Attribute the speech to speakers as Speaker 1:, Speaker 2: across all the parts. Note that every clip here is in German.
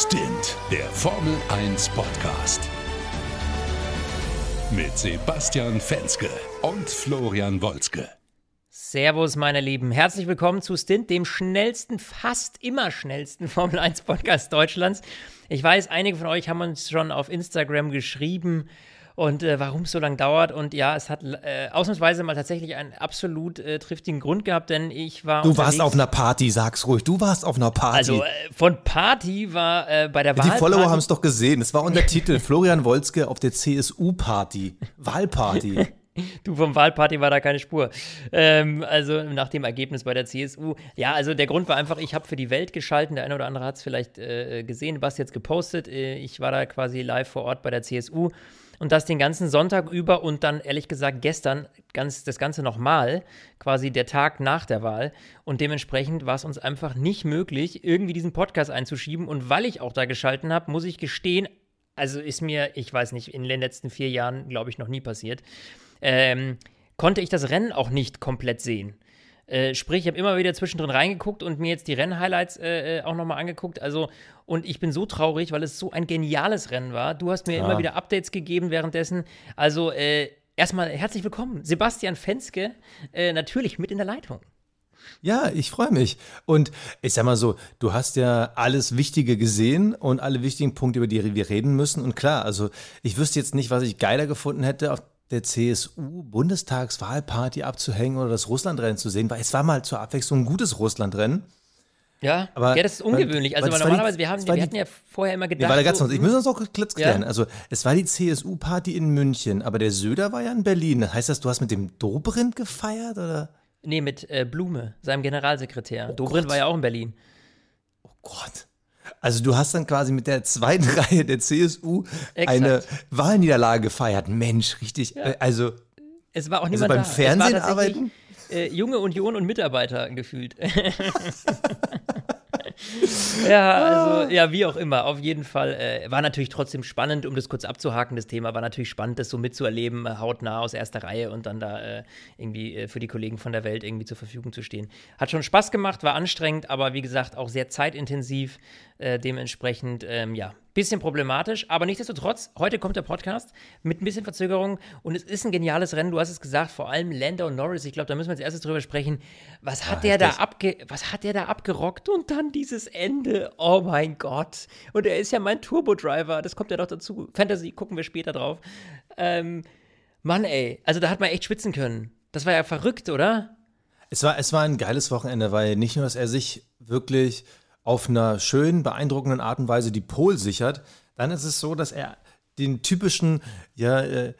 Speaker 1: Stint, der Formel 1 Podcast. Mit Sebastian Fenske und Florian Wolzke.
Speaker 2: Servus, meine Lieben. Herzlich willkommen zu Stint, dem schnellsten, fast immer schnellsten Formel 1 Podcast Deutschlands. Ich weiß, einige von euch haben uns schon auf Instagram geschrieben und äh, warum es so lange dauert. Und ja, es hat äh, ausnahmsweise mal tatsächlich einen absolut äh, triftigen Grund gehabt, denn ich war.
Speaker 3: Du warst auf einer Party, sag's ruhig. Du warst auf einer Party.
Speaker 2: Also äh, von Party war äh, bei der
Speaker 3: Die Follower haben es doch gesehen. Es war unter Titel Florian Wolzke auf der CSU-Party. Wahlparty.
Speaker 2: Du, vom Wahlparty war da keine Spur. Ähm, also nach dem Ergebnis bei der CSU. Ja, also der Grund war einfach, ich habe für die Welt geschalten. Der eine oder andere hat es vielleicht äh, gesehen, was jetzt gepostet. Äh, ich war da quasi live vor Ort bei der CSU. Und das den ganzen Sonntag über und dann ehrlich gesagt gestern ganz, das Ganze nochmal, quasi der Tag nach der Wahl. Und dementsprechend war es uns einfach nicht möglich, irgendwie diesen Podcast einzuschieben. Und weil ich auch da geschalten habe, muss ich gestehen, also ist mir, ich weiß nicht, in den letzten vier Jahren, glaube ich, noch nie passiert ähm, konnte ich das Rennen auch nicht komplett sehen. Äh, sprich, ich habe immer wieder zwischendrin reingeguckt und mir jetzt die Rennhighlights äh, äh auch nochmal angeguckt. Also, und ich bin so traurig, weil es so ein geniales Rennen war. Du hast mir ja. immer wieder Updates gegeben währenddessen. Also, äh, erstmal herzlich willkommen. Sebastian Fenske, äh, natürlich mit in der Leitung.
Speaker 3: Ja, ich freue mich. Und ich sag mal so, du hast ja alles Wichtige gesehen und alle wichtigen Punkte, über die wir reden müssen. Und klar, also ich wüsste jetzt nicht, was ich geiler gefunden hätte, auf der CSU-Bundestagswahlparty abzuhängen oder das Russlandrennen zu sehen, weil es war mal zur Abwechslung ein gutes Russlandrennen.
Speaker 2: Ja, aber ja, das ist ungewöhnlich. Weil, also weil normalerweise, die, wir, haben, wir die, hatten ja vorher immer gedacht.
Speaker 3: Nee, warte, ganz so, ich muss uns auch kurz klären. Ja. Also es war die CSU-Party in München, aber der Söder war ja in Berlin. Heißt das, du hast mit dem Dobrindt gefeiert oder?
Speaker 2: Nee, mit äh, Blume, seinem Generalsekretär. Oh Dobrindt war ja auch in Berlin.
Speaker 3: Oh Gott. Also du hast dann quasi mit der zweiten Reihe der CSU Exakt. eine Wahlniederlage gefeiert. Mensch, richtig. Ja. Äh, also
Speaker 2: es war auch also niemand
Speaker 3: also beim
Speaker 2: da.
Speaker 3: Fernsehen arbeiten.
Speaker 2: Äh, junge Union und Mitarbeiter gefühlt. ja, also, ja, wie auch immer. Auf jeden Fall äh, war natürlich trotzdem spannend, um das kurz abzuhaken, das Thema. War natürlich spannend, das so mitzuerleben, äh, hautnah aus erster Reihe und dann da äh, irgendwie äh, für die Kollegen von der Welt irgendwie zur Verfügung zu stehen. Hat schon Spaß gemacht, war anstrengend, aber wie gesagt auch sehr zeitintensiv. Äh, dementsprechend, ähm, ja, bisschen problematisch, aber nichtsdestotrotz, heute kommt der Podcast mit ein bisschen Verzögerung und es ist ein geniales Rennen. Du hast es gesagt, vor allem Lando Norris. Ich glaube, da müssen wir als erstes drüber sprechen. Was hat, ja, der da abge was hat der da abgerockt und dann dieses Ende? Oh mein Gott. Und er ist ja mein Turbo-Driver. Das kommt ja doch dazu. Fantasy gucken wir später drauf. Ähm, Mann, ey. Also da hat man echt schwitzen können. Das war ja verrückt, oder?
Speaker 3: Es war, es war ein geiles Wochenende, weil nicht nur, dass er sich wirklich auf einer schönen, beeindruckenden Art und Weise die Pole sichert, dann ist es so, dass er den typischen, ja, äh,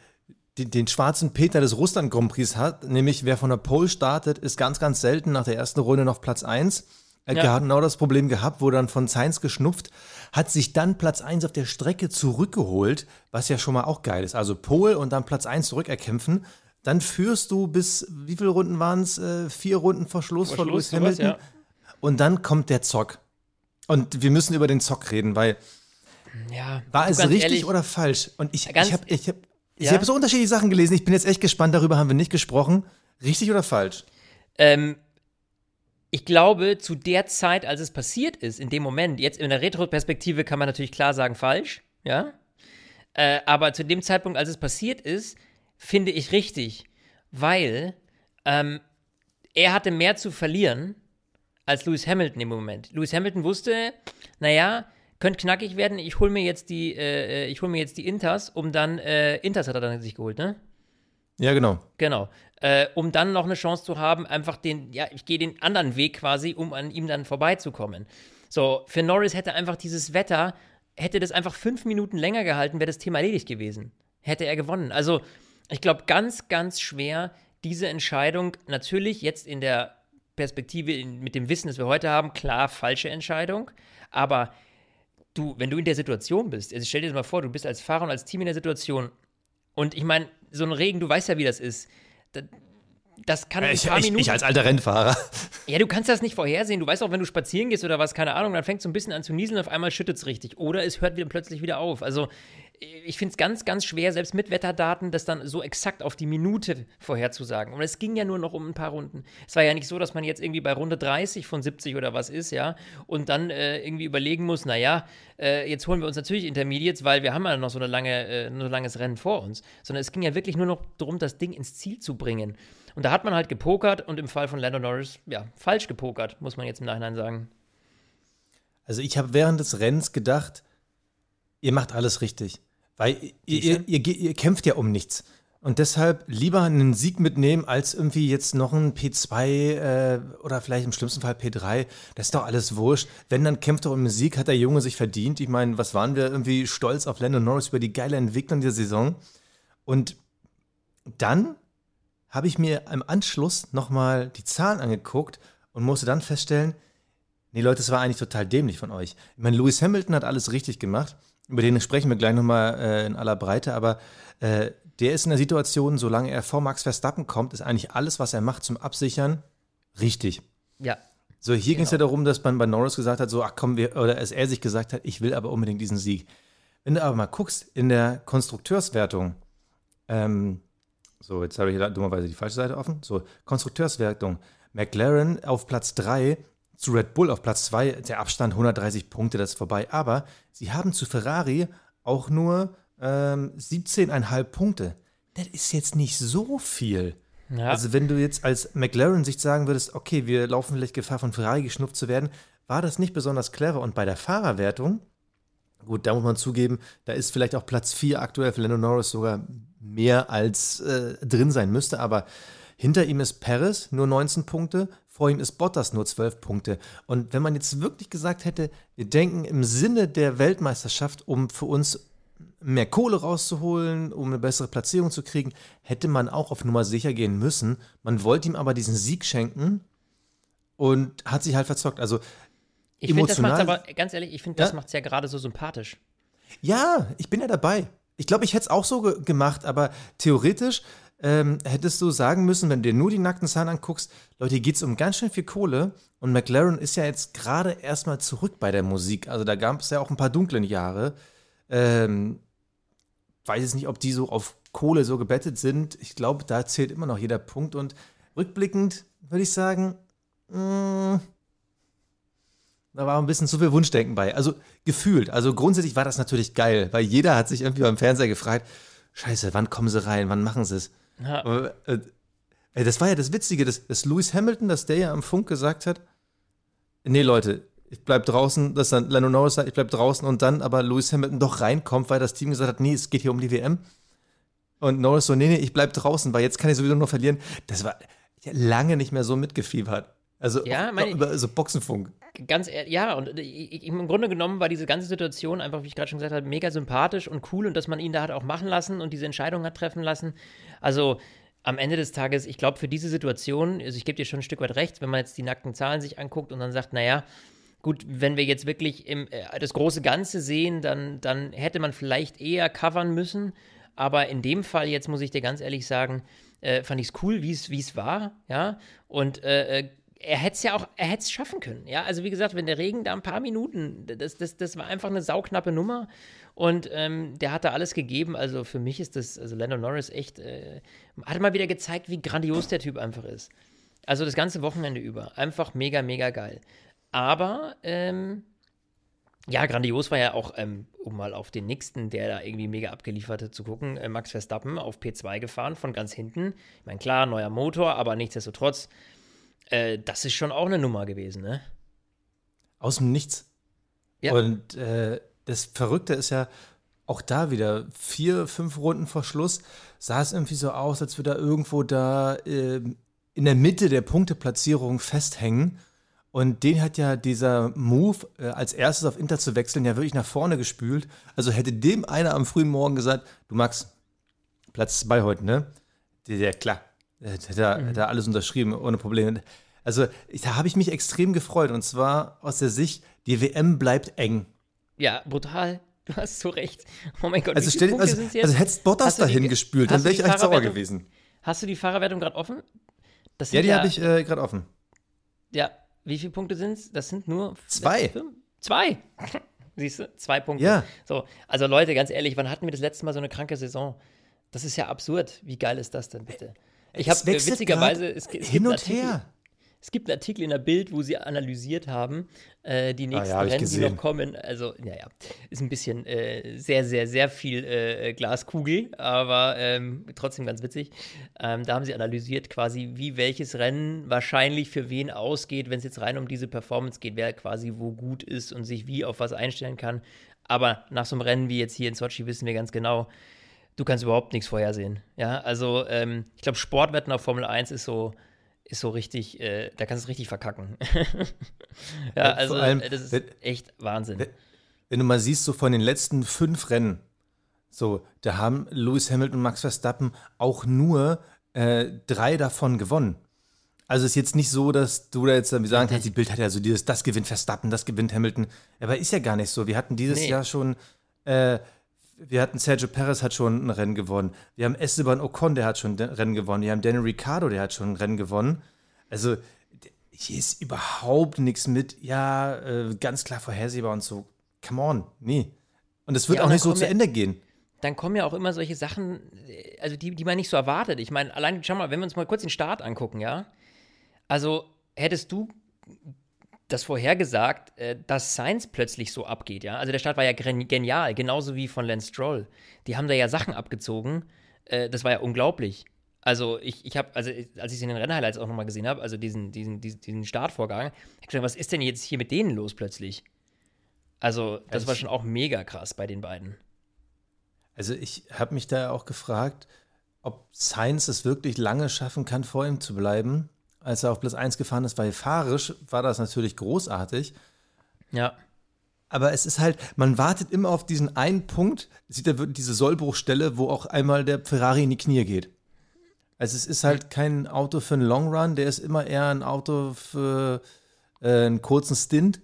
Speaker 3: den, den, schwarzen Peter des Russland Grand Prix hat, nämlich wer von der Pole startet, ist ganz, ganz selten nach der ersten Runde noch Platz 1. Er ja. hat genau das Problem gehabt, wurde dann von Sainz geschnupft, hat sich dann Platz 1 auf der Strecke zurückgeholt, was ja schon mal auch geil ist. Also Pole und dann Platz 1 zurückerkämpfen. Dann führst du bis, wie viele Runden waren es? Äh, vier Runden vor Schluss, vor Lewis Hamilton. ja. Und dann kommt der Zock. Und wir müssen über den Zock reden, weil ja, war es richtig ehrlich, oder falsch? Und ich, ich habe ich hab, ja? hab so unterschiedliche Sachen gelesen. Ich bin jetzt echt gespannt, darüber haben wir nicht gesprochen. Richtig oder falsch?
Speaker 2: Ähm, ich glaube, zu der Zeit, als es passiert ist, in dem Moment, jetzt in der Retro-Perspektive kann man natürlich klar sagen, falsch, ja. Äh, aber zu dem Zeitpunkt, als es passiert ist, finde ich richtig, weil ähm, er hatte mehr zu verlieren als Lewis Hamilton im Moment. Lewis Hamilton wusste, naja, könnte knackig werden, ich hole mir jetzt die, äh, ich hole mir jetzt die Inters, um dann, äh, Inters hat er dann sich geholt, ne?
Speaker 3: Ja, genau.
Speaker 2: Genau. Äh, um dann noch eine Chance zu haben, einfach den, ja, ich gehe den anderen Weg quasi, um an ihm dann vorbeizukommen. So, für Norris hätte einfach dieses Wetter, hätte das einfach fünf Minuten länger gehalten, wäre das Thema erledigt gewesen. Hätte er gewonnen. Also, ich glaube, ganz, ganz schwer, diese Entscheidung natürlich jetzt in der Perspektive, mit dem Wissen, das wir heute haben, klar, falsche Entscheidung. Aber du, wenn du in der Situation bist, also stell dir das mal vor, du bist als Fahrer und als Team in der Situation. Und ich meine, so ein Regen, du weißt ja, wie das ist. Das kann
Speaker 3: ich, ich, ich, als alter Rennfahrer.
Speaker 2: Ja, du kannst das nicht vorhersehen. Du weißt auch, wenn du spazieren gehst oder was, keine Ahnung, dann fängt es so ein bisschen an zu nieseln, auf einmal schüttet es richtig. Oder es hört wieder plötzlich wieder auf. Also ich finde es ganz, ganz schwer, selbst mit Wetterdaten, das dann so exakt auf die Minute vorherzusagen. Und es ging ja nur noch um ein paar Runden. Es war ja nicht so, dass man jetzt irgendwie bei Runde 30 von 70 oder was ist, ja, und dann äh, irgendwie überlegen muss, naja, äh, jetzt holen wir uns natürlich Intermediates, weil wir haben ja noch so, eine lange, äh, ein langes Rennen vor uns. Sondern es ging ja wirklich nur noch darum, das Ding ins Ziel zu bringen. Und da hat man halt gepokert und im Fall von Lando Norris, ja, falsch gepokert, muss man jetzt im Nachhinein sagen.
Speaker 3: Also ich habe während des Rennens gedacht, ihr macht alles richtig. Weil ihr, ihr, ihr, ihr, kämpft ja um nichts. Und deshalb lieber einen Sieg mitnehmen, als irgendwie jetzt noch ein P2 äh, oder vielleicht im schlimmsten Fall P3. Das ist doch alles wurscht. Wenn, dann kämpft doch um den Sieg, hat der Junge sich verdient. Ich meine, was waren wir irgendwie stolz auf Landon Norris über die geile Entwicklung dieser Saison? Und dann habe ich mir im Anschluss nochmal die Zahlen angeguckt und musste dann feststellen, nee Leute, das war eigentlich total dämlich von euch. Ich meine, Lewis Hamilton hat alles richtig gemacht. Über den sprechen wir gleich nochmal äh, in aller Breite, aber äh, der ist in der Situation, solange er vor Max Verstappen kommt, ist eigentlich alles, was er macht zum Absichern, richtig.
Speaker 2: Ja.
Speaker 3: So, hier genau. ging es ja darum, dass man bei Norris gesagt hat, so, ach komm, wir, oder dass er sich gesagt hat, ich will aber unbedingt diesen Sieg. Wenn du aber mal guckst, in der Konstrukteurswertung, ähm, so, jetzt habe ich hier dummerweise die falsche Seite offen. So, Konstrukteurswertung. McLaren auf Platz 3 zu Red Bull auf Platz 2, der Abstand 130 Punkte, das ist vorbei. Aber sie haben zu Ferrari auch nur ähm, 17,5 Punkte. Das ist jetzt nicht so viel. Ja. Also, wenn du jetzt als McLaren-Sicht sagen würdest, okay, wir laufen vielleicht Gefahr, von Ferrari geschnupft zu werden, war das nicht besonders clever. Und bei der Fahrerwertung, gut, da muss man zugeben, da ist vielleicht auch Platz 4 aktuell für Lando Norris sogar mehr als äh, drin sein müsste. Aber hinter ihm ist Perez, nur 19 Punkte. Vor ihm ist Bottas nur 12 Punkte. Und wenn man jetzt wirklich gesagt hätte, wir denken im Sinne der Weltmeisterschaft, um für uns mehr Kohle rauszuholen, um eine bessere Platzierung zu kriegen, hätte man auch auf Nummer sicher gehen müssen. Man wollte ihm aber diesen Sieg schenken und hat sich halt verzockt. Also
Speaker 2: ich finde, das macht aber, ganz ehrlich, ich finde, das ja? macht es ja gerade so sympathisch.
Speaker 3: Ja, ich bin ja dabei. Ich glaube, ich hätte es auch so ge gemacht, aber theoretisch ähm, hättest du sagen müssen, wenn du dir nur die nackten Zahlen anguckst, Leute, hier geht es um ganz schön viel Kohle und McLaren ist ja jetzt gerade erstmal zurück bei der Musik. Also da gab es ja auch ein paar dunklen Jahre. Ähm, weiß jetzt nicht, ob die so auf Kohle so gebettet sind. Ich glaube, da zählt immer noch jeder Punkt und rückblickend würde ich sagen, mh, mm, da war ein bisschen zu viel Wunschdenken bei. Also gefühlt. Also grundsätzlich war das natürlich geil, weil jeder hat sich irgendwie beim Fernseher gefragt, Scheiße, wann kommen sie rein, wann machen sie es? Ja. Äh, das war ja das Witzige, dass, dass Lewis Hamilton, dass der ja am Funk gesagt hat, nee Leute, ich bleib draußen, dass dann Lando Norris sagt, ich bleib draußen und dann aber Lewis Hamilton doch reinkommt, weil das Team gesagt hat, nee, es geht hier um die WM. Und Norris so, nee, nee, ich bleib draußen, weil jetzt kann ich sowieso nur verlieren. Das war lange nicht mehr so mitgefiebert. Also
Speaker 2: ja, meine,
Speaker 3: über so Boxenfunk.
Speaker 2: Ganz ehrlich, ja, und im Grunde genommen war diese ganze Situation einfach, wie ich gerade schon gesagt habe, mega sympathisch und cool und dass man ihn da hat auch machen lassen und diese Entscheidung hat treffen lassen. Also am Ende des Tages, ich glaube, für diese Situation, also ich gebe dir schon ein Stück weit recht, wenn man jetzt die nackten Zahlen sich anguckt und dann sagt, naja, gut, wenn wir jetzt wirklich im, äh, das große Ganze sehen, dann, dann hätte man vielleicht eher covern müssen. Aber in dem Fall, jetzt muss ich dir ganz ehrlich sagen, äh, fand ich es cool, wie es war, ja. Und äh, äh er hätte es ja auch, er hätte es schaffen können. Ja, also wie gesagt, wenn der Regen da ein paar Minuten, das, das, das war einfach eine sauknappe Nummer und ähm, der hat da alles gegeben. Also für mich ist das, also Lando Norris echt, äh, hat mal wieder gezeigt, wie grandios der Typ einfach ist. Also das ganze Wochenende über. Einfach mega, mega geil. Aber, ähm, ja, grandios war ja auch, ähm, um mal auf den nächsten, der da irgendwie mega abgeliefert hat, zu gucken, äh, Max Verstappen auf P2 gefahren von ganz hinten. Ich meine, klar, neuer Motor, aber nichtsdestotrotz äh, das ist schon auch eine Nummer gewesen, ne?
Speaker 3: Aus dem Nichts. Ja. Und äh, das Verrückte ist ja, auch da wieder vier, fünf Runden vor Schluss sah es irgendwie so aus, als würde er irgendwo da äh, in der Mitte der Punkteplatzierung festhängen. Und den hat ja dieser Move, äh, als erstes auf Inter zu wechseln, ja wirklich nach vorne gespült. Also hätte dem einer am frühen Morgen gesagt, du Max, Platz zwei heute, ne? Der, der klar, Hätte er, mhm. alles unterschrieben, ohne Probleme. Also da habe ich mich extrem gefreut. Und zwar aus der Sicht, die WM bleibt eng.
Speaker 2: Ja, brutal. Du hast so recht. Oh mein Gott,
Speaker 3: also, stell, also, also hättest Bottas dahin die, gespült, dann wäre ich echt sauer gewesen.
Speaker 2: Hast du die Fahrerwertung gerade offen?
Speaker 3: ja, die ja, habe ich äh, gerade offen.
Speaker 2: Ja, wie viele Punkte sind es? Das sind nur
Speaker 3: zwei.
Speaker 2: Zwei. Siehst du? Zwei Punkte.
Speaker 3: Ja.
Speaker 2: So, also Leute, ganz ehrlich, wann hatten wir das letzte Mal so eine kranke Saison? Das ist ja absurd. Wie geil ist das denn bitte? Ich habe
Speaker 3: wechselt
Speaker 2: witzigerweise es, es
Speaker 3: hin und
Speaker 2: Artikel,
Speaker 3: her.
Speaker 2: Es gibt einen Artikel in der Bild, wo sie analysiert haben, äh, die nächsten
Speaker 3: hab ich
Speaker 2: Rennen, die noch kommen. Also, naja, ist ein bisschen äh, sehr, sehr, sehr viel äh, Glaskugel, aber ähm, trotzdem ganz witzig. Ähm, da haben sie analysiert quasi, wie welches Rennen wahrscheinlich für wen ausgeht, wenn es jetzt rein um diese Performance geht, wer quasi wo gut ist und sich wie auf was einstellen kann. Aber nach so einem Rennen wie jetzt hier in Sochi wissen wir ganz genau, du kannst überhaupt nichts vorhersehen. Ja, also ähm, ich glaube, Sportwetten auf Formel 1 ist so, ist so richtig, äh, da kannst du es richtig verkacken. ja, also
Speaker 3: allem,
Speaker 2: das ist
Speaker 3: wenn-
Speaker 2: echt Wahnsinn.
Speaker 3: wenn- du mal siehst, so von den letzten fünf Rennen, so, da haben Lewis Hamilton und Max Verstappen auch nur äh, drei davon gewonnen. Also ist jetzt nicht so, dass du da jetzt sagen kannst, die Bild hat ja so dieses, das gewinnt Verstappen, das gewinnt Hamilton. Aber ist ja gar nicht so. Wir hatten dieses
Speaker 2: Nee.
Speaker 3: Jahr schon, äh, wir hatten Sergio Perez hat schon ein Rennen gewonnen. Wir haben Esteban Ocon, der hat schon ein Rennen gewonnen. Wir haben Daniel Ricciardo, der hat schon ein Rennen gewonnen. Also hier ist überhaupt nichts mit, ja, äh, ganz klar vorhersehbar und so. Come on, nee. Und es wird
Speaker 2: Ja,
Speaker 3: auch nicht so zu Ende gehen.
Speaker 2: dann kommen ja auch immer solche Sachen, äh, also die, die man nicht so erwartet. Ich meine, allein, schau mal, wenn wir uns mal kurz den Start angucken, ja. Also hättest du das vorhergesagt, äh, dass Sainz plötzlich so abgeht, ja. Also der Start war ja genial, genauso wie von Lance Stroll. Die haben da ja Sachen abgezogen. Äh, das war ja unglaublich. Also ich, ich habe, also ich- als ich es in den Rennhighlights auch nochmal gesehen habe, also diesen, diesen, diesen, diesen Startvorgang, hab ich gedacht, was ist denn jetzt hier mit denen los plötzlich? Also das war
Speaker 3: ich-
Speaker 2: schon auch mega krass bei den beiden.
Speaker 3: Also ich habe mich da auch gefragt, ob Sainz es wirklich lange schaffen kann, vor ihm zu bleiben, als er auf Platz 1 gefahren ist, weil fahrisch war das natürlich großartig.
Speaker 2: Ja.
Speaker 3: Aber es ist halt, man wartet immer auf diesen einen Punkt, sieht er diese Sollbruchstelle, wo auch einmal der Ferrari in die Knie geht. Also es ist halt kein Auto für einen Long Run, der ist immer eher ein Auto für äh, einen kurzen Stint.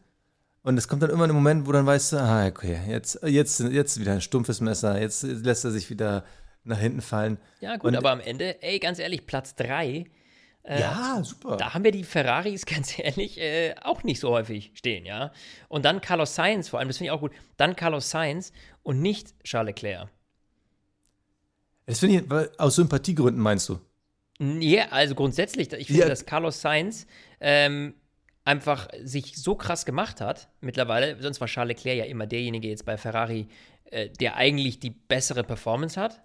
Speaker 3: Und es kommt dann immer ein Moment, wo dann weißt du, ah, okay, jetzt, jetzt, jetzt wieder ein stumpfes Messer, jetzt lässt er sich wieder nach hinten fallen.
Speaker 2: Ja, gut,
Speaker 3: Und-
Speaker 2: aber am Ende, ey, ganz ehrlich, Platz 3,
Speaker 3: ja, super.
Speaker 2: da haben wir die Ferraris, ganz ehrlich, äh, auch nicht so häufig stehen, ja. Und dann Carlos Sainz, vor allem, das finde ich auch gut, dann Carlos Sainz und nicht Charles Leclerc.
Speaker 3: Das finde ich, aus Sympathiegründen meinst du?
Speaker 2: Ja, also grundsätzlich, ich finde,
Speaker 3: Ja.
Speaker 2: dass Carlos Sainz ähm, einfach sich so krass gemacht hat mittlerweile, sonst war Charles Leclerc ja immer derjenige jetzt bei Ferrari, äh, der eigentlich die bessere Performance hat.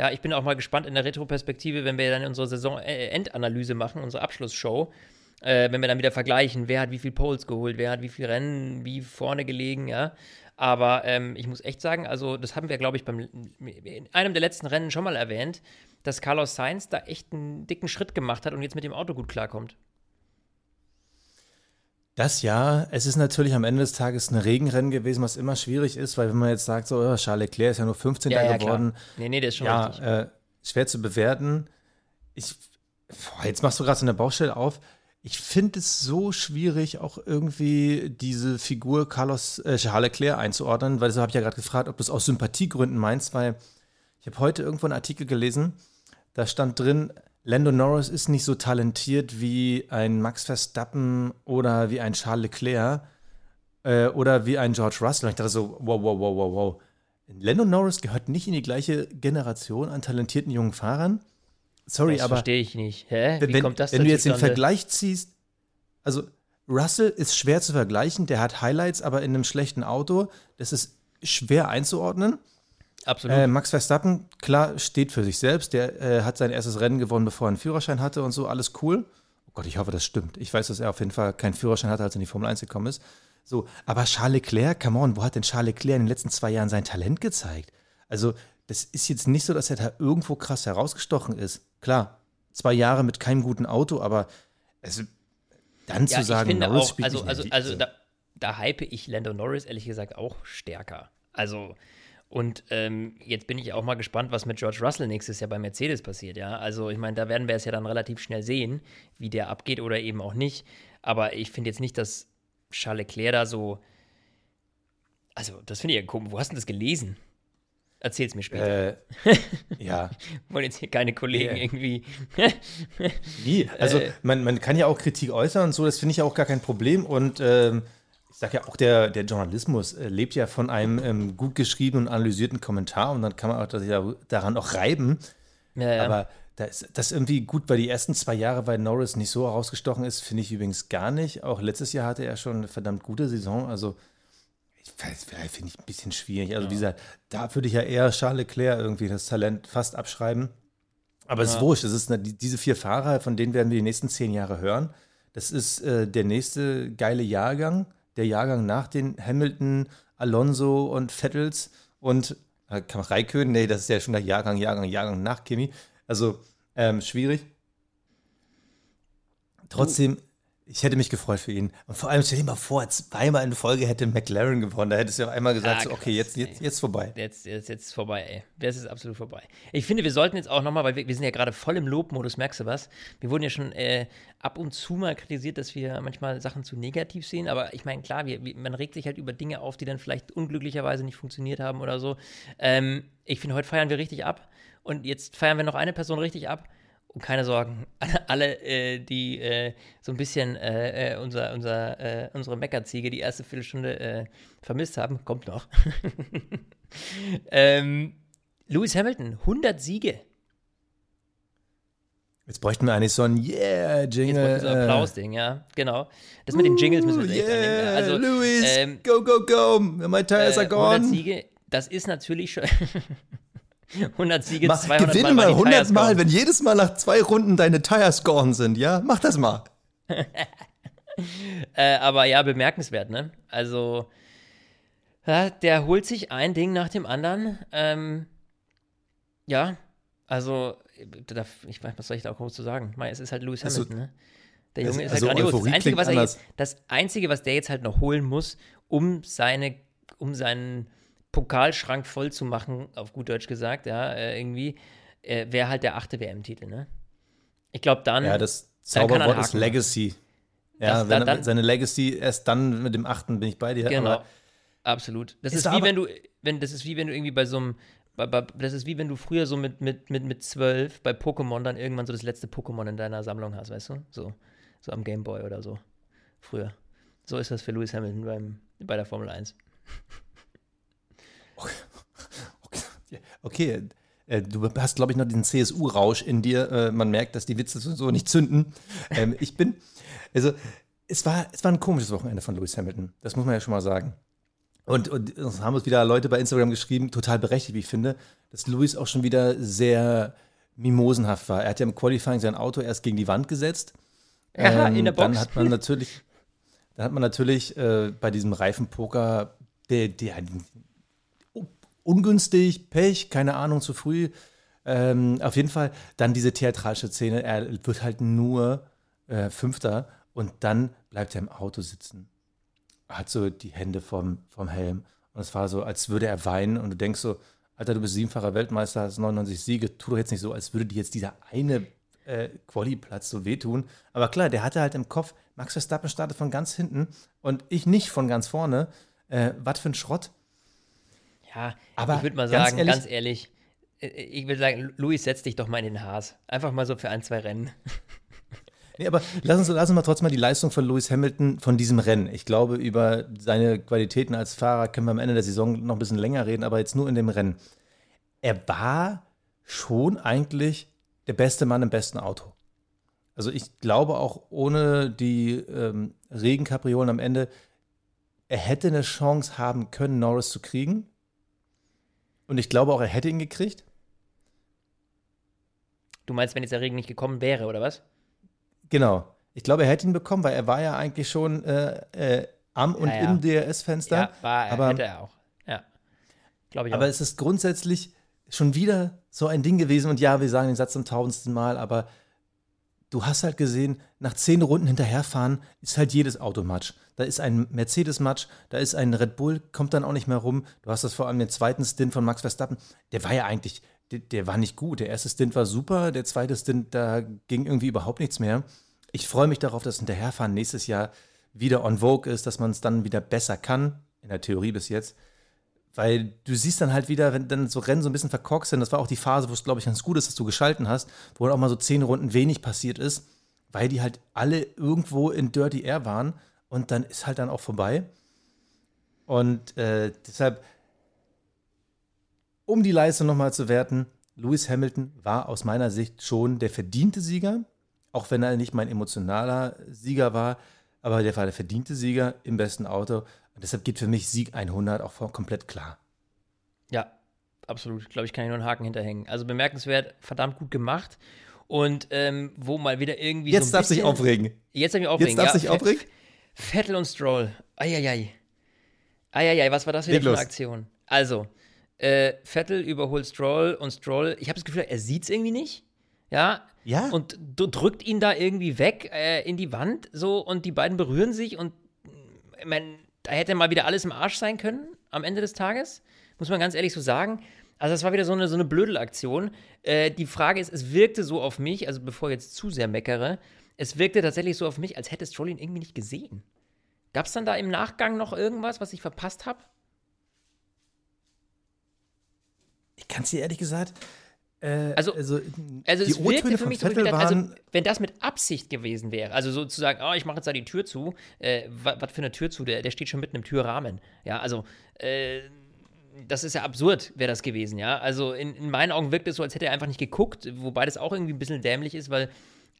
Speaker 2: Ja, ich bin auch mal gespannt in der Retroperspektive, wenn wir dann unsere Saison-Endanalyse machen, unsere Abschlussshow, äh, wenn wir dann wieder vergleichen, wer hat wie viel Poles geholt, wer hat wie viel Rennen, wie vorne gelegen, ja. Aber ähm, ich muss echt sagen, also das haben wir, glaube ich, beim, in einem der letzten Rennen schon mal erwähnt, dass Carlos Sainz da echt einen dicken Schritt gemacht hat und jetzt mit dem Auto gut klarkommt.
Speaker 3: Das ja, es ist natürlich am Ende des Tages ein Regenrennen gewesen, was immer schwierig ist, weil wenn man jetzt sagt, so, oh, Charles Leclerc ist ja nur 15. geworden,
Speaker 2: Nee, nee, das ist schon
Speaker 3: ja,
Speaker 2: richtig.
Speaker 3: äh, schwer zu bewerten. Ich, boah, jetzt machst du gerade so eine Baustelle auf. Ich finde es so schwierig, auch irgendwie diese Figur Carlos äh, Charles Leclerc einzuordnen, weil so habe ich ja gerade gefragt, ob du es aus Sympathiegründen meinst, weil ich habe heute irgendwo einen Artikel gelesen, da stand drin, Lando Norris ist nicht so talentiert wie ein Max Verstappen oder wie ein Charles Leclerc äh, oder wie ein George Russell. Und ich dachte so, wow, wow, wow, wow, wow. Lando Norris gehört nicht in die gleiche Generation an talentierten jungen Fahrern. Sorry,
Speaker 2: das
Speaker 3: aber
Speaker 2: verstehe ich nicht. Hä? Wie
Speaker 3: wenn,
Speaker 2: kommt das
Speaker 3: wenn du jetzt den? Vergleich ziehst, also Russell ist schwer zu vergleichen, der hat Highlights, aber in einem schlechten Auto, das ist schwer einzuordnen.
Speaker 2: Absolut.
Speaker 3: Äh, Max Verstappen, klar, steht für sich selbst. Der äh, hat sein erstes Rennen gewonnen, bevor er einen Führerschein hatte und so, alles cool. Oh Gott, ich hoffe, das stimmt. Ich weiß, dass er auf jeden Fall keinen Führerschein hatte, als er in die Formel 1 gekommen ist. So, aber Charles Leclerc, come on, wo hat denn Charles Leclerc in den letzten zwei Jahren sein Talent gezeigt? Also, das ist jetzt nicht so, dass er da irgendwo krass herausgestochen ist. Klar, zwei Jahre mit keinem guten Auto, aber also, dann
Speaker 2: ja,
Speaker 3: zu sagen, Norris
Speaker 2: auch,
Speaker 3: spielt
Speaker 2: also,
Speaker 3: nicht
Speaker 2: also, also da, da hype ich Lando Norris ehrlich gesagt auch stärker. Also, und ähm, jetzt bin ich auch mal gespannt, was mit George Russell nächstes Jahr bei Mercedes passiert, ja. Also, ich meine, da werden wir es ja dann relativ schnell sehen, wie der abgeht oder eben auch nicht. Aber ich finde jetzt nicht, dass Charles Leclerc da so. Also, das finde ich ja komisch. Wo hast du das gelesen? Erzähl's mir später.
Speaker 3: äh, ja,
Speaker 2: Wollen jetzt hier keine Kollegen
Speaker 3: Nee.
Speaker 2: irgendwie.
Speaker 3: Wie? Also
Speaker 2: Äh.
Speaker 3: man, man kann ja auch Kritik äußern und so, das finde ich ja auch gar kein Problem. Und ähm, ich sag ja auch, der, der Journalismus äh, lebt ja von einem ähm, gut geschriebenen und analysierten Kommentar und dann kann man auch das ja daran auch reiben.
Speaker 2: Ja, ja.
Speaker 3: Aber da ist das ist gut, weil die ersten zwei Jahre, weil Norris nicht so herausgestochen ist, finde ich übrigens gar nicht. Auch letztes Jahr hatte er schon eine verdammt gute Saison. Also, ich weiß, finde ich ein bisschen schwierig. Also, wie gesagt, da würde ich ja eher Charles Leclerc irgendwie das Talent fast abschreiben. Aber es ist
Speaker 2: Ja.
Speaker 3: wurscht. Es ist eine, die- diese vier Fahrer, von denen werden wir die nächsten zehn Jahre hören. Das ist äh, der nächste geile Jahrgang. Der Jahrgang nach den Hamilton, Alonso und Vettels und äh, Raikön, nee, das ist ja schon der Jahrgang, Jahrgang, Jahrgang nach Kimi. Also ähm, schwierig. Trotzdem, ich hätte mich gefreut für ihn. Und vor allem, stell dir mal vor, zweimal in Folge hätte McLaren gewonnen. Da hättest du ja einmal gesagt,
Speaker 2: Ah,
Speaker 3: so, okay,
Speaker 2: krass,
Speaker 3: jetzt, jetzt,
Speaker 2: ey.
Speaker 3: jetzt vorbei.
Speaker 2: Jetzt, jetzt, jetzt vorbei, ey. Das ist absolut vorbei. Ich finde, wir sollten jetzt auch nochmal, weil wir, wir sind ja gerade voll im Lobmodus, merkst du was? Wir wurden ja schon äh, ab und zu mal kritisiert, dass wir manchmal Sachen zu negativ sehen, aber ich meine, klar, wir, wir, man regt sich halt über Dinge auf, die dann vielleicht unglücklicherweise nicht funktioniert haben oder so. Ähm, ich finde, heute feiern wir richtig ab und jetzt feiern wir noch eine Person richtig ab. Und keine Sorgen, alle, äh, die äh, so ein bisschen äh, äh, unser, unser, äh, unsere Meckerziege die erste Viertelstunde äh, vermisst haben, kommt noch. ähm, Lewis Hamilton, 100 Siege.
Speaker 3: Jetzt bräuchten wir eigentlich so ein Yeah-Jingle.
Speaker 2: Jetzt wollte ich so ein Applaus-Ding, ja, genau. Das mit den Jingles müssen wir echt ja. Also,
Speaker 3: Louis,
Speaker 2: ähm,
Speaker 3: go, go, go. My tires are
Speaker 2: 100
Speaker 3: gone.
Speaker 2: Siege, das ist natürlich schon 100 Siege,
Speaker 3: Mach,
Speaker 2: 200
Speaker 3: gewinne
Speaker 2: Mal,
Speaker 3: mal
Speaker 2: weil die
Speaker 3: 100
Speaker 2: Tires
Speaker 3: Mal, wenn jedes Mal nach zwei Runden deine Tires gone sind, ja? Mach das mal.
Speaker 2: Äh, aber ja, bemerkenswert, ne? Also, ja, der holt sich ein Ding nach dem anderen. Ähm, ja, also, ich weiß, was soll ich da auch groß zu sagen? Mei, Es ist halt Lewis
Speaker 3: Also,
Speaker 2: Hamilton, ne? Der
Speaker 3: also-
Speaker 2: Junge ist
Speaker 3: also
Speaker 2: halt grandios. Das Einzige, was er jetzt, das Einzige, was der jetzt halt noch holen muss, um seine, um seinen Pokalschrank voll zu machen, auf gut Deutsch gesagt, ja, äh, irgendwie, äh, wäre halt der achte WM-Titel, ne? Ich glaube, dann.
Speaker 3: Ja, das
Speaker 2: er
Speaker 3: Zauberwort ist. Legacy. Ja,
Speaker 2: Das-
Speaker 3: wenn
Speaker 2: da- dann-
Speaker 3: seine Legacy erst dann mit dem achten bin ich bei dir.
Speaker 2: Genau. Absolut. Das
Speaker 3: Ist
Speaker 2: ist, wie wenn du, wenn, das ist wie wenn du irgendwie bei so einem, bei, bei, das ist wie wenn du früher so mit, mit, mit, mit zwölf bei Pokémon dann irgendwann so das letzte Pokémon in deiner Sammlung hast, weißt du? So, so am Gameboy oder so. Früher. So ist das für Lewis Hamilton beim, bei der Formel 1.
Speaker 3: okay, äh, du hast, glaube ich, noch diesen CSU-Rausch in dir. Äh, man merkt, dass die Witze so, so nicht zünden. Ähm, ich bin, also, es war, es war ein komisches Wochenende von Lewis Hamilton. Das muss man ja schon mal sagen. Und, und es haben uns wieder Leute bei Instagram geschrieben, total berechtigt, wie ich finde, dass Lewis auch schon wieder sehr mimosenhaft war. Er hat ja im Qualifying sein Auto erst gegen die Wand gesetzt.
Speaker 2: Ja,
Speaker 3: Ähm,
Speaker 2: in der
Speaker 3: Dann
Speaker 2: Box.
Speaker 3: hat man natürlich, dann hat man natürlich äh, bei diesem Reifenpoker, der, der ungünstig, Pech, keine Ahnung, zu früh. Ähm, auf jeden Fall dann diese theatralische Szene. Er wird halt nur äh, Fünfter und dann bleibt er im Auto sitzen. Hat so die Hände vom, vom Helm. Und es war so, als würde er weinen und du denkst so, Alter, du bist siebenfacher Weltmeister, hast 99 Siege, tu doch jetzt nicht so, als würde dir jetzt dieser eine äh, Quali-Platz so wehtun. Aber klar, der hatte halt im Kopf, Max Verstappen startet von ganz hinten und ich nicht von ganz vorne. Äh, was für ein Schrott.
Speaker 2: Ja,
Speaker 3: Aber
Speaker 2: ich würde mal
Speaker 3: ganz
Speaker 2: sagen,
Speaker 3: ehrlich-
Speaker 2: ganz ehrlich, äh, ich würde sagen, Luis, setz dich doch mal in den Haas. Einfach mal so für ein, zwei Rennen.
Speaker 3: Nee, aber lass uns, lass uns mal trotzdem mal die Leistung von Lewis Hamilton von diesem Rennen. Ich glaube, über seine Qualitäten als Fahrer können wir am Ende der Saison noch ein bisschen länger reden, aber jetzt nur in dem Rennen. Er war schon eigentlich der beste Mann im besten Auto. Also ich glaube auch ohne die ähm, Regenkapriolen am Ende, er hätte eine Chance haben können, Norris zu kriegen. Und ich glaube auch, er hätte ihn gekriegt.
Speaker 2: Du meinst, wenn jetzt der Regen nicht gekommen wäre, oder was?
Speaker 3: Genau. Ich glaube, er hätte ihn bekommen, weil er war ja eigentlich schon äh, äh, am und
Speaker 2: Ja, ja.
Speaker 3: im DRS-Fenster.
Speaker 2: Ja, war er,
Speaker 3: aber-
Speaker 2: hätte er auch. Ja. Glaube ich
Speaker 3: Aber
Speaker 2: auch.
Speaker 3: es ist grundsätzlich schon wieder so ein Ding gewesen. Und ja, wir sagen den Satz zum tausendsten Mal, aber du hast halt gesehen, nach zehn Runden hinterherfahren ist halt jedes Auto Matsch. Da ist ein Mercedes Matsch, da ist ein Red Bull, kommt dann auch nicht mehr rum. Du hast das vor allem den zweiten Stint von Max Verstappen. Der war ja eigentlich, der, der war nicht gut. Der erste Stint war super, der zweite Stint, da ging irgendwie überhaupt nichts mehr. Ich freue mich darauf, dass Hinterherfahren nächstes Jahr wieder on vogue ist, dass man es dann wieder besser kann, in der Theorie bis jetzt. Weil du siehst dann halt wieder, wenn dann so Rennen so ein bisschen verkorkst sind, das war auch die Phase, wo es, glaube ich, ganz gut ist, dass du geschalten hast, wo dann auch mal so zehn Runden wenig passiert ist, weil die halt alle irgendwo in Dirty Air waren und dann ist halt dann auch vorbei. Und äh, deshalb, um die Leistung nochmal zu werten, Lewis Hamilton war aus meiner Sicht schon der verdiente Sieger, auch wenn er nicht mein emotionaler Sieger war, aber der war der verdiente Sieger im besten Auto. Und deshalb geht für mich Sieg 100 auch komplett klar.
Speaker 2: Ja, absolut. Ich glaube, ich kann hier nur einen Haken hinterhängen. Also bemerkenswert, verdammt gut gemacht. Und ähm, wo mal wieder irgendwie.
Speaker 3: Jetzt so darf sich aufregen.
Speaker 2: Jetzt darf ich aufregen.
Speaker 3: Jetzt darf ja, sich aufregen.
Speaker 2: Vettel und Stroll. Eieiei. Eieiei, was war das wieder Leg für eine los. Aktion? Also, äh, Vettel überholt Stroll und Stroll, ich habe das Gefühl, er sieht es irgendwie nicht. Ja.
Speaker 3: Ja.
Speaker 2: Und drückt ihn da irgendwie weg äh, in die Wand so und die beiden berühren sich und ich meine, da hätte mal wieder alles im Arsch sein können am Ende des Tages. Muss man ganz ehrlich so sagen. Also, das war wieder so eine, so eine Blödelaktion. Äh, die Frage ist, es wirkte so auf mich, also bevor ich jetzt zu sehr meckere, es wirkte tatsächlich so auf mich, als hätte Stroll ihn irgendwie nicht gesehen. Gab es dann da im Nachgang noch irgendwas, was ich verpasst habe?
Speaker 3: Ich kann es dir ehrlich gesagt. Äh,
Speaker 2: also, also, also es wirkte für mich so, gedacht, also, wenn das mit Absicht gewesen wäre, also sozusagen, oh, ich mache jetzt da die Tür zu, äh, was für eine Tür zu, der, der steht schon mitten im Türrahmen. Ja, also, äh, das ist ja absurd, wäre das gewesen, ja. Also in, in, meinen Augen wirkt es so, als hätte er einfach nicht geguckt, wobei das auch irgendwie ein bisschen dämlich ist, weil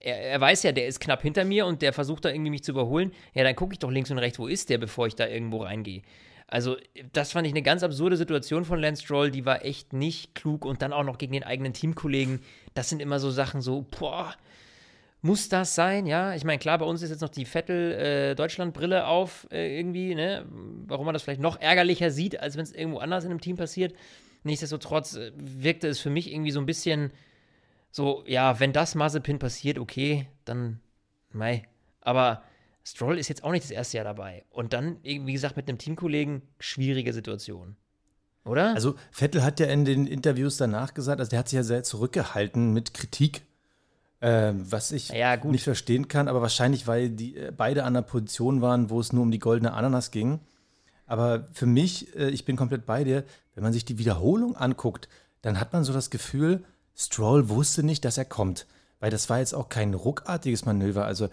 Speaker 2: er, er, weiß ja, der ist knapp hinter mir und der versucht da irgendwie mich zu überholen. Ja, dann gucke ich doch links und rechts, wo ist der, bevor ich da irgendwo reingehe. Also, das fand ich eine ganz absurde Situation von Lance Stroll, die war echt nicht klug und dann auch noch gegen den eigenen Teamkollegen. Das sind immer so Sachen so, boah, muss das sein? Ja, ich meine, klar, bei uns ist jetzt noch die Vettel-Deutschland-Brille äh, auf, äh, irgendwie, ne? Warum man das vielleicht noch ärgerlicher sieht, als wenn es irgendwo anders in einem Team passiert. Nichtsdestotrotz äh, wirkte es für mich irgendwie so ein bisschen so, ja, wenn das Mazepin passiert, okay, dann, mei. Aber Stroll ist jetzt auch nicht das erste Jahr dabei. Und dann, wie gesagt, mit einem Teamkollegen, schwierige Situation. Oder?
Speaker 3: Also, Vettel hat ja in den Interviews danach gesagt, also der hat sich ja sehr zurückgehalten mit Kritik, äh, was ich
Speaker 2: ja,
Speaker 3: nicht verstehen kann, aber wahrscheinlich, weil die äh, beide an einer Position waren, wo es nur um die goldene Ananas ging. Aber für mich, äh, ich bin komplett bei dir, wenn man sich die Wiederholung anguckt, dann hat man so das Gefühl, Stroll wusste nicht, dass er kommt. Weil das war jetzt auch kein ruckartiges Manöver. Also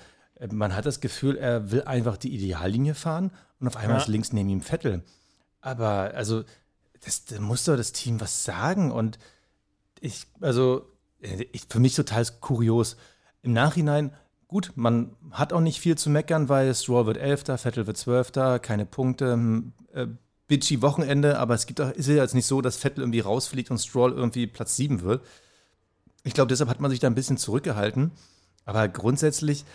Speaker 3: man hat das Gefühl, er will einfach die Ideallinie fahren und auf einmal ja. ist links neben ihm Vettel. Aber also, das, da muss doch das Team was sagen. Und ich, also, ich, für mich total kurios. Im Nachhinein, gut, man hat auch nicht viel zu meckern, weil Stroll wird Elfter, Vettel wird Zwölfter, keine Punkte. Hm, äh, bitchy Wochenende, aber es gibt auch, ist ja jetzt nicht so, dass Vettel irgendwie rausfliegt und Stroll irgendwie Platz 7 wird. Ich glaube, deshalb hat man sich da ein bisschen zurückgehalten. Aber grundsätzlich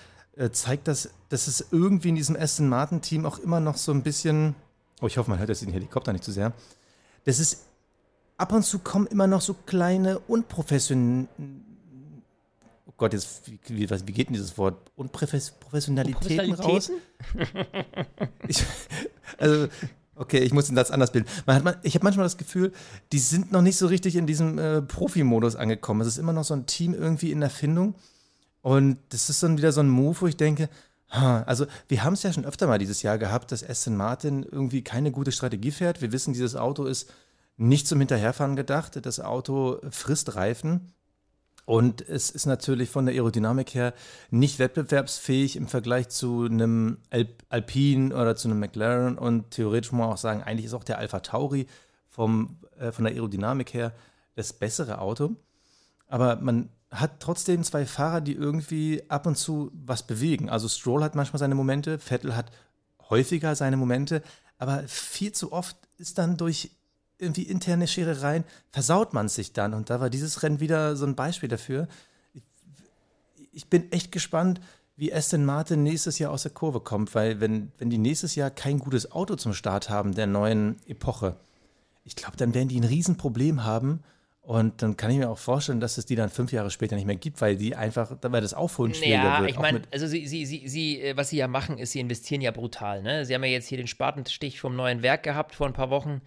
Speaker 3: zeigt das, dass es irgendwie in diesem Aston Martin-Team auch immer noch so ein bisschen, oh, ich hoffe, man hört jetzt den Helikopter nicht zu sehr, das ist ab und zu kommen immer noch so kleine unprofessionelle, oh Gott, jetzt, wie, wie, wie geht denn dieses Wort? Unprofessionalitäten raus? ich, also, Okay, ich muss den Satz anders bilden. Hat, ich habe manchmal das Gefühl, die sind noch nicht so richtig in diesem äh, Profi-Modus angekommen. Es ist immer noch so ein Team irgendwie in Erfindung. Und das ist dann wieder so ein Move, wo ich denke, also wir haben es ja schon öfter mal dieses Jahr gehabt, dass Aston Martin irgendwie keine gute Strategie fährt. Wir wissen, dieses Auto ist nicht zum Hinterherfahren gedacht. Das Auto frisst Reifen und es ist natürlich von der Aerodynamik her nicht wettbewerbsfähig im Vergleich zu einem Alp Alpine oder zu einem McLaren. Und theoretisch muss man auch sagen, eigentlich ist auch der Alpha Tauri vom, äh, von der Aerodynamik her das bessere Auto. Aber man hat trotzdem zwei Fahrer, die irgendwie ab und zu was bewegen. Also Stroll hat manchmal seine Momente, Vettel hat häufiger seine Momente, aber viel zu oft ist dann durch irgendwie interne Scherereien, versaut man sich dann. Und da war dieses Rennen wieder so ein Beispiel dafür. Ich, bin echt gespannt, wie Aston Martin nächstes Jahr aus der Kurve kommt, weil wenn, wenn die nächstes Jahr kein gutes Auto zum Start haben der neuen Epoche, ich glaube, dann werden die ein Riesenproblem haben. Und dann kann ich mir auch vorstellen, dass es die dann fünf Jahre später nicht mehr gibt, weil die einfach, weil das Aufholen schwieriger
Speaker 2: ja,
Speaker 3: wird.
Speaker 2: Ja, ich meine, also sie, sie, sie, sie, äh, was sie ja machen, ist, sie investieren ja brutal. Ne? Sie haben ja jetzt hier den Spatenstich vom neuen Werk gehabt vor ein paar Wochen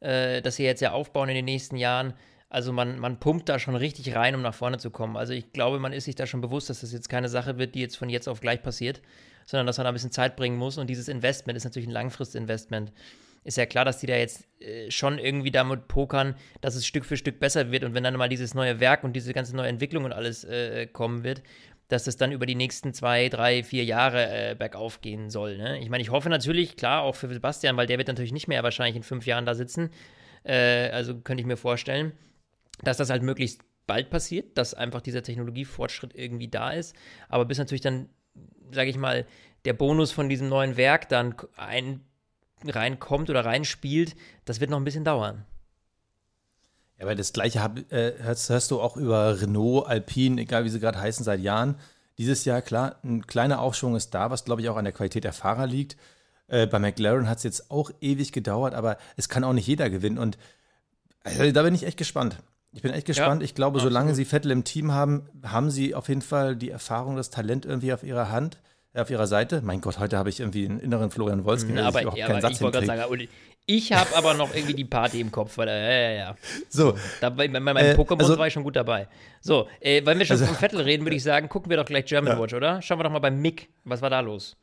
Speaker 2: äh, das sie jetzt ja aufbauen in den nächsten Jahren. Also man, man pumpt da schon richtig rein, um nach vorne zu kommen. Also ich glaube, man ist sich da schon bewusst, dass das jetzt keine Sache wird, die jetzt von jetzt auf gleich passiert, sondern dass man da ein bisschen Zeit bringen muss. Und dieses Investment ist natürlich ein Langfristinvestment. Ist ja klar, dass die da jetzt äh, schon irgendwie damit pokern, dass es Stück für Stück besser wird. Und wenn dann mal dieses neue Werk und diese ganze neue Entwicklung und alles äh, kommen wird, dass es dann über die nächsten zwei, drei, vier Jahre äh, bergauf gehen soll. Ne? Ich meine, ich hoffe natürlich, klar, auch für Sebastian, weil der wird natürlich nicht mehr wahrscheinlich in fünf Jahren da sitzen. Äh, also könnte ich mir vorstellen, dass das halt möglichst bald passiert, dass einfach dieser Technologiefortschritt irgendwie da ist. Aber bis natürlich dann, sage ich mal, der Bonus von diesem neuen Werk dann ein, reinkommt oder reinspielt, das wird noch ein bisschen dauern.
Speaker 3: Ja, weil das Gleiche hab, äh, hörst, hörst, du auch über Renault, Alpine, egal wie sie gerade heißen, seit Jahren. Dieses Jahr, klar, ein kleiner Aufschwung ist da, was glaube ich auch an der Qualität der Fahrer liegt. Äh, bei McLaren hat es jetzt auch ewig gedauert, aber es kann auch nicht jeder gewinnen. Und also, da bin ich echt gespannt. Ich bin echt gespannt. Ja, ich glaube, absolut. solange sie Vettel im Team haben, haben sie auf jeden Fall die Erfahrung, das Talent irgendwie auf ihrer Hand auf ihrer Seite. Mein Gott, heute habe ich irgendwie einen inneren Florian Wolski,
Speaker 2: der aber, ja, ich wollte gerade sagen, ich habe aber noch irgendwie die Party im Kopf, weil, äh, ja, ja.
Speaker 3: So.
Speaker 2: Da, bei, bei meinem äh, Pokémon also, war ich schon gut dabei. So, äh, wenn wir schon also, von Vettel reden, würde ich sagen, gucken wir doch gleich German ja. Watch, oder? Schauen wir doch mal bei Mick, was war da los?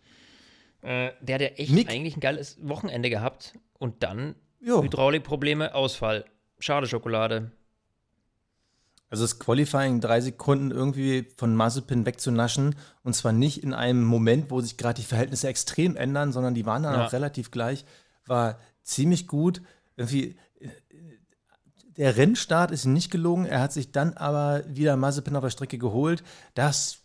Speaker 2: Äh, der hat ja echt Mick? eigentlich ein geiles Wochenende gehabt und dann jo. Hydraulikprobleme, Ausfall. Schade Schokolade.
Speaker 3: Also das Qualifying drei Sekunden irgendwie von Mazepin wegzunaschen und zwar nicht in einem Moment, wo sich gerade die Verhältnisse extrem ändern, sondern die waren dann ja. auch relativ gleich, war ziemlich gut. Irgendwie der Rennstart ist nicht gelungen, er hat sich dann aber wieder Mazepin auf der Strecke geholt. Das,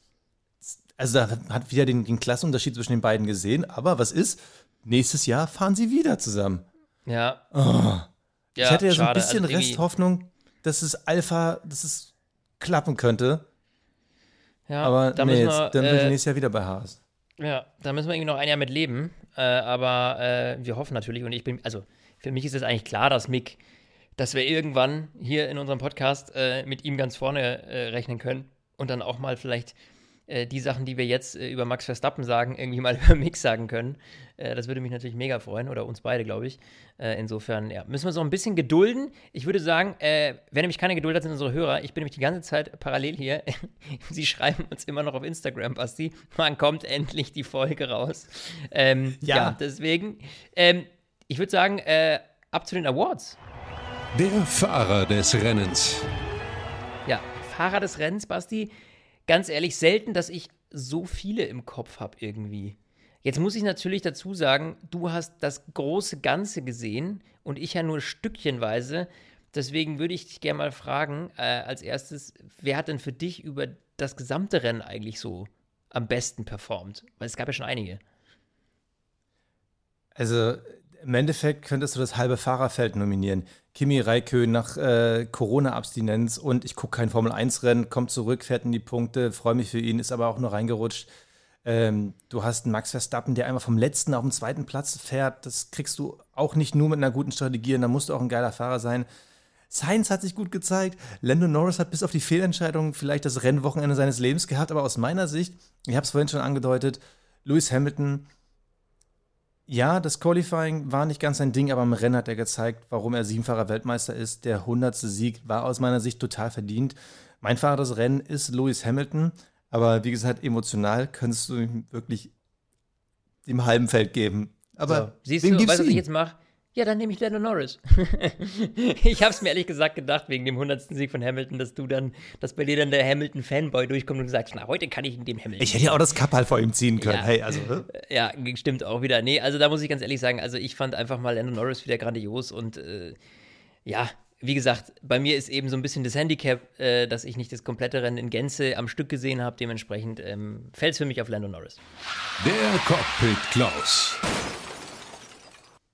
Speaker 3: also da hat wieder den, den Klassenunterschied zwischen den beiden gesehen, aber was ist? Nächstes Jahr fahren sie wieder zusammen.
Speaker 2: Ja.
Speaker 3: Oh. ja ich hatte ja so ein bisschen also Resthoffnung dass es Alpha, dass es klappen könnte. Ja, aber da nee, wir, dann bin ich äh, nächstes Jahr wieder bei Haas.
Speaker 2: Ja, da müssen wir irgendwie noch ein Jahr mit leben. Äh, aber äh, wir hoffen natürlich, und ich bin, also für mich ist es eigentlich klar, dass Mick, dass wir irgendwann hier in unserem Podcast äh, mit ihm ganz vorne äh, rechnen können und dann auch mal vielleicht äh, die Sachen, die wir jetzt äh, über Max Verstappen sagen, irgendwie mal über Mix sagen können. Äh, das würde mich natürlich mega freuen oder uns beide, glaube ich. Äh, insofern, ja, müssen wir so ein bisschen gedulden. Ich würde sagen, äh, wer nämlich keine Geduld hat, sind unsere Hörer. Ich bin nämlich die ganze Zeit parallel hier. Sie schreiben uns immer noch auf Instagram, Basti. Wann kommt endlich die Folge raus? Ähm, ja. ja. deswegen. Ähm, ich würde sagen, ab zu den Awards.
Speaker 1: Der Fahrer des Rennens.
Speaker 2: Ja, Fahrer des Rennens, Basti ganz ehrlich selten, dass ich so viele im Kopf habe irgendwie. Jetzt muss ich natürlich dazu sagen, du hast das große Ganze gesehen und ich ja nur stückchenweise. Deswegen würde ich dich gerne mal fragen, äh, als erstes, wer hat denn für dich über das gesamte Rennen eigentlich so am besten performt? Weil es gab ja schon einige.
Speaker 3: Also im Endeffekt könntest du das halbe Fahrerfeld nominieren. Kimi Räikkönen nach äh, Corona-Abstinenz und ich gucke kein Formel-1-Rennen, kommt zurück, fährt in die Punkte, freue mich für ihn, ist aber auch nur reingerutscht. Ähm, du hast einen Max Verstappen, der einmal vom letzten auf den zweiten Platz fährt. Das kriegst du auch nicht nur mit einer guten Strategie, und da musst du auch ein geiler Fahrer sein. Sainz hat sich gut gezeigt. Lando Norris hat bis auf die Fehlentscheidung vielleicht das Rennwochenende seines Lebens gehabt, aber aus meiner Sicht, ich habe es vorhin schon angedeutet, Lewis Hamilton ja, das Qualifying war nicht ganz sein Ding, aber im Rennen hat er gezeigt, warum er siebenfacher Weltmeister ist. Der hundertste Sieg war aus meiner Sicht total verdient. Mein Fahrer des Rennen ist Lewis Hamilton, aber wie gesagt, emotional könntest du ihm wirklich dem halben Feld geben. Aber so,
Speaker 2: siehst du, weißt du, was ich jetzt mache? Ja, dann nehme ich Lando Norris. ich habe es mir ehrlich gesagt gedacht, wegen dem 100. Sieg von Hamilton, dass du dann, dass bei dir dann der Hamilton-Fanboy durchkommt und du sagst, na, heute kann ich in dem Hamilton.
Speaker 3: Ich hätte ja auch das Kappal vor ihm ziehen können. Ja. Hey, also.
Speaker 2: Ja, stimmt auch wieder. Nee, also da muss ich ganz ehrlich sagen, also ich fand einfach mal Lando Norris wieder grandios und äh, ja, wie gesagt, bei mir ist eben so ein bisschen das Handicap, äh, dass ich nicht das komplette Rennen in Gänze am Stück gesehen habe. Dementsprechend ähm, fällt es für mich auf Lando Norris.
Speaker 1: Der Cockpit Klaus.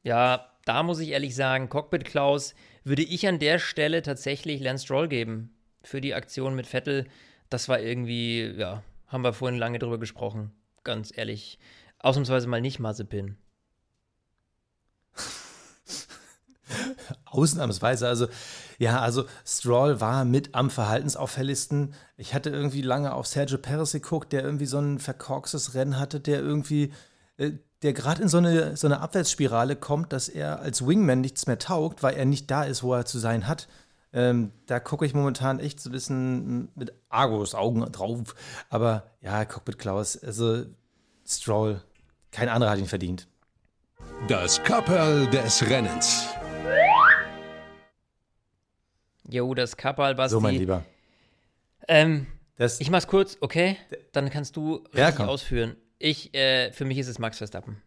Speaker 2: Ja, da muss ich ehrlich sagen, Cockpit Klaus würde ich an der Stelle tatsächlich Lance Stroll geben für die Aktion mit Vettel. Das war irgendwie, ja, haben wir vorhin lange drüber gesprochen. Ganz ehrlich. Ausnahmsweise mal nicht Mazepin.
Speaker 3: Ausnahmsweise, also ja, also Stroll war mit am verhaltensauffälligsten. Ich hatte irgendwie lange auf Sergio Perez geguckt, der irgendwie so ein verkorkstes Rennen hatte, der irgendwie äh, der gerade in so eine, so eine Abwärtsspirale kommt, dass er als Wingman nichts mehr taugt, weil er nicht da ist, wo er zu sein hat. Ähm, da gucke ich momentan echt so ein bisschen mit Argos Augen drauf. Aber ja, Cockpit Klaus, also Stroll, kein anderer hat ihn verdient.
Speaker 1: Das Kapperl des Rennens.
Speaker 2: Jo, das Kapperl, Basti.
Speaker 3: So, mein Lieber.
Speaker 2: Ähm,
Speaker 3: Das,
Speaker 2: Ich mach's kurz, okay? Dann kannst du
Speaker 3: Ja,
Speaker 2: richtig
Speaker 3: komm.
Speaker 2: ausführen. Ich, äh, für mich ist es Max Verstappen.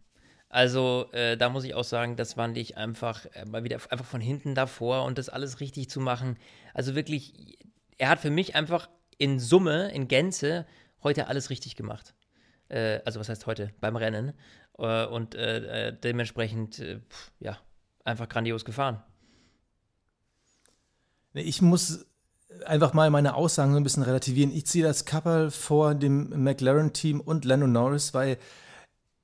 Speaker 2: Also, äh, da muss ich auch sagen, das fand ich einfach äh, mal wieder einfach von hinten davor und das alles richtig zu machen. Also wirklich, er hat für mich einfach in Summe, in Gänze, heute alles richtig gemacht. Äh, also, was heißt heute? Beim Rennen. Äh, und äh, äh, dementsprechend, pf, ja, einfach grandios gefahren.
Speaker 3: Ich muss einfach mal meine Aussagen so ein bisschen relativieren. Ich ziehe das Couple vor dem McLaren-Team und Lando Norris, weil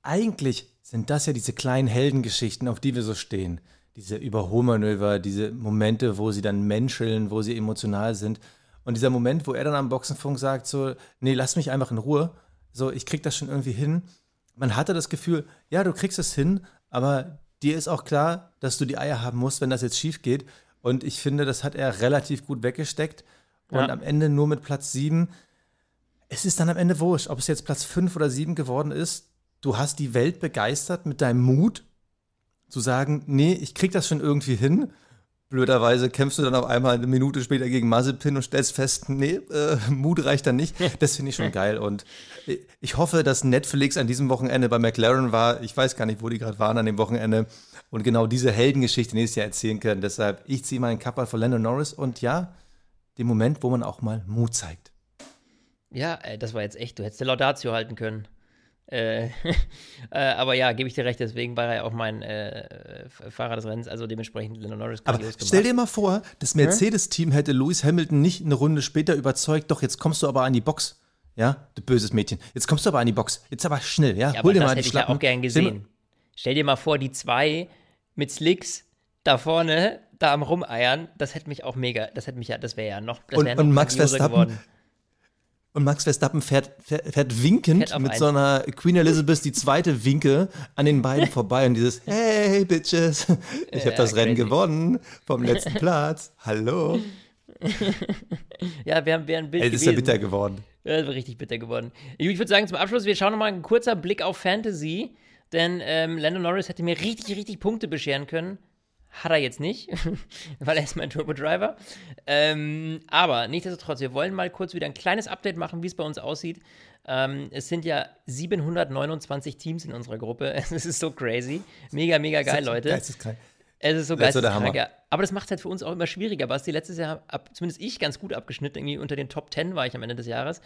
Speaker 3: eigentlich sind das ja diese kleinen Heldengeschichten, auf die wir so stehen. Diese Überholmanöver, diese Momente, wo sie dann menscheln, wo sie emotional sind. Und dieser Moment, wo er dann am Boxenfunk sagt, so, nee, lass mich einfach in Ruhe. So, ich krieg das schon irgendwie hin. Man hatte das Gefühl, ja, du kriegst es hin, aber dir ist auch klar, dass du die Eier haben musst, wenn das jetzt schief geht. Und ich finde, das hat er relativ gut weggesteckt. Und
Speaker 2: Ja.
Speaker 3: am Ende nur mit Platz 7. Es ist dann am Ende wurscht, ob es jetzt Platz 5 oder 7 geworden ist. Du hast die Welt begeistert mit deinem Mut, zu sagen, nee, ich krieg das schon irgendwie hin. Blöderweise kämpfst du dann auf einmal eine Minute später gegen Mazepin und stellst fest, nee, äh, Mut reicht dann nicht. Das finde ich schon geil. Und ich hoffe, dass Netflix an diesem Wochenende bei McLaren war. Ich weiß gar nicht, wo die gerade waren an dem Wochenende. Und genau diese Heldengeschichte nächstes Jahr erzählen können. Deshalb, ich ziehe meinen Kappa von Lando Norris und ja, den Moment, wo man auch mal Mut zeigt.
Speaker 2: Ja, äh, das war jetzt echt, du hättest eine Laudatio halten können. Äh, äh, aber ja, gebe ich dir recht, deswegen war er ja auch mein äh, Fahrer des Rennens, also dementsprechend Lando Norris
Speaker 3: Aber stell dir mal vor, das Mercedes-Team hätte Lewis Hamilton nicht eine Runde später überzeugt, doch jetzt kommst du aber an die Box. Ja, du böses Mädchen. Jetzt kommst du aber an die Box. Jetzt aber schnell, ja.
Speaker 2: Ja,
Speaker 3: Hol dir mal die
Speaker 2: hätte ich ja
Speaker 3: Schlappen.
Speaker 2: auch gern gesehen. Stell dir mal vor, die zwei mit Slicks da vorne, da am Rumeiern, das hätte mich auch mega, das hätte mich ja, das wäre ja noch, das
Speaker 3: Und-
Speaker 2: wäre noch
Speaker 3: und Max Verstappen Und Max Verstappen fährt, fährt, fährt winkend
Speaker 2: Fährt
Speaker 3: mit
Speaker 2: eins.
Speaker 3: so einer Queen Elizabeth die zweite Winke an den beiden vorbei und dieses Hey Bitches, ich habe
Speaker 2: Ja,
Speaker 3: das Rennen gewonnen vom letzten Platz. Hallo.
Speaker 2: Ja, wäre wär ein Bild
Speaker 3: Ey, das ist ja bitter geworden.
Speaker 2: Ja, das war richtig bitter geworden. Ich würde sagen, zum Abschluss, wir schauen nochmal einen kurzer Blick auf Fantasy, denn ähm, Lando Norris hätte mir richtig, richtig Punkte bescheren können. Hat er jetzt nicht, weil er ist mein Turbo-Driver. Ähm, aber nichtsdestotrotz, wir wollen mal kurz wieder ein kleines Update machen, wie es bei uns aussieht. Ähm, es sind ja 729 Teams in unserer Gruppe. Es ist so crazy. Mega, mega geil, Leute.
Speaker 3: Geisteskrank.
Speaker 2: Es ist so geisteskrank, ja. Aber das macht es halt für uns auch immer schwieriger. Basti, letztes Jahr, ab, zumindest ich, ganz gut abgeschnitten. Irgendwie unter den Top 10 war ich am Ende des Jahres.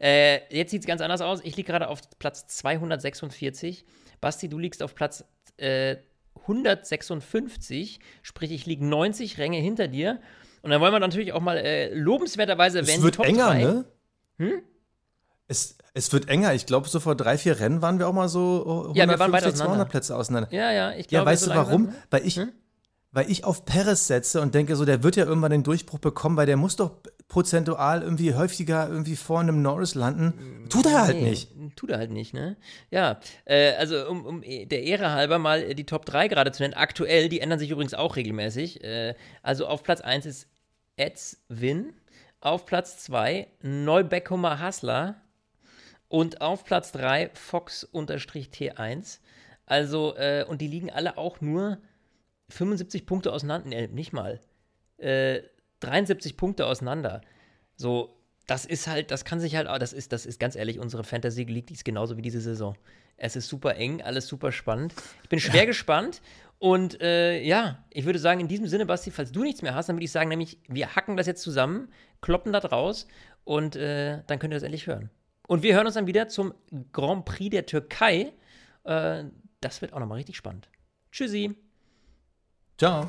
Speaker 2: Äh, jetzt sieht es ganz anders aus. Ich liege gerade auf Platz 246. Basti, du liegst auf Platz äh, 156. Sprich, ich liege 90 Ränge hinter dir. Und dann wollen wir natürlich auch mal äh, lobenswerterweise
Speaker 3: Es
Speaker 2: erwähnen,
Speaker 3: wird
Speaker 2: die Top
Speaker 3: enger,
Speaker 2: 3.
Speaker 3: ne? Es, es wird enger. Ich glaube, so vor drei, vier Rennen waren wir auch mal so
Speaker 2: Ja, wir waren weit
Speaker 3: 150,
Speaker 2: auseinander.
Speaker 3: 200 Plätze auseinander.
Speaker 2: Ja, ja, ich
Speaker 3: Ja,
Speaker 2: glaube,
Speaker 3: weißt
Speaker 2: so
Speaker 3: du warum?
Speaker 2: ne?
Speaker 3: Weil ich, weil ich auf Perez setze und denke, so, der wird ja irgendwann den Durchbruch bekommen, weil der muss doch prozentual irgendwie häufiger irgendwie vor einem Norris landen. Tut er halt
Speaker 2: Nee,
Speaker 3: nicht.
Speaker 2: Tut er halt nicht, ne? Ja, äh, also um, um der Ehre halber mal äh, die Top 3 gerade zu nennen. Aktuell, die ändern sich übrigens auch regelmäßig. Äh, also auf Platz 1 ist Eds Win, auf Platz 2 Neubeckumer Hassler und auf Platz 3 Fox-T1. Also, äh, und die liegen alle auch nur 75 Punkte auseinander, nicht mal. Äh, 73 Punkte auseinander. So, das ist halt, das kann sich halt, das ist, das ist ganz ehrlich, unsere Fantasy League, ist genauso wie diese Saison. Es ist super eng, alles super spannend. Ich bin schwer gespannt und äh, ja, ich würde sagen, in diesem Sinne, Basti, falls du nichts mehr hast, dann würde ich sagen, nämlich, wir hacken das jetzt zusammen, kloppen das raus und äh, dann könnt ihr das endlich hören. Und wir hören uns dann wieder zum Grand Prix der Türkei. Äh, das wird auch nochmal richtig spannend. Tschüssi.
Speaker 3: Ciao.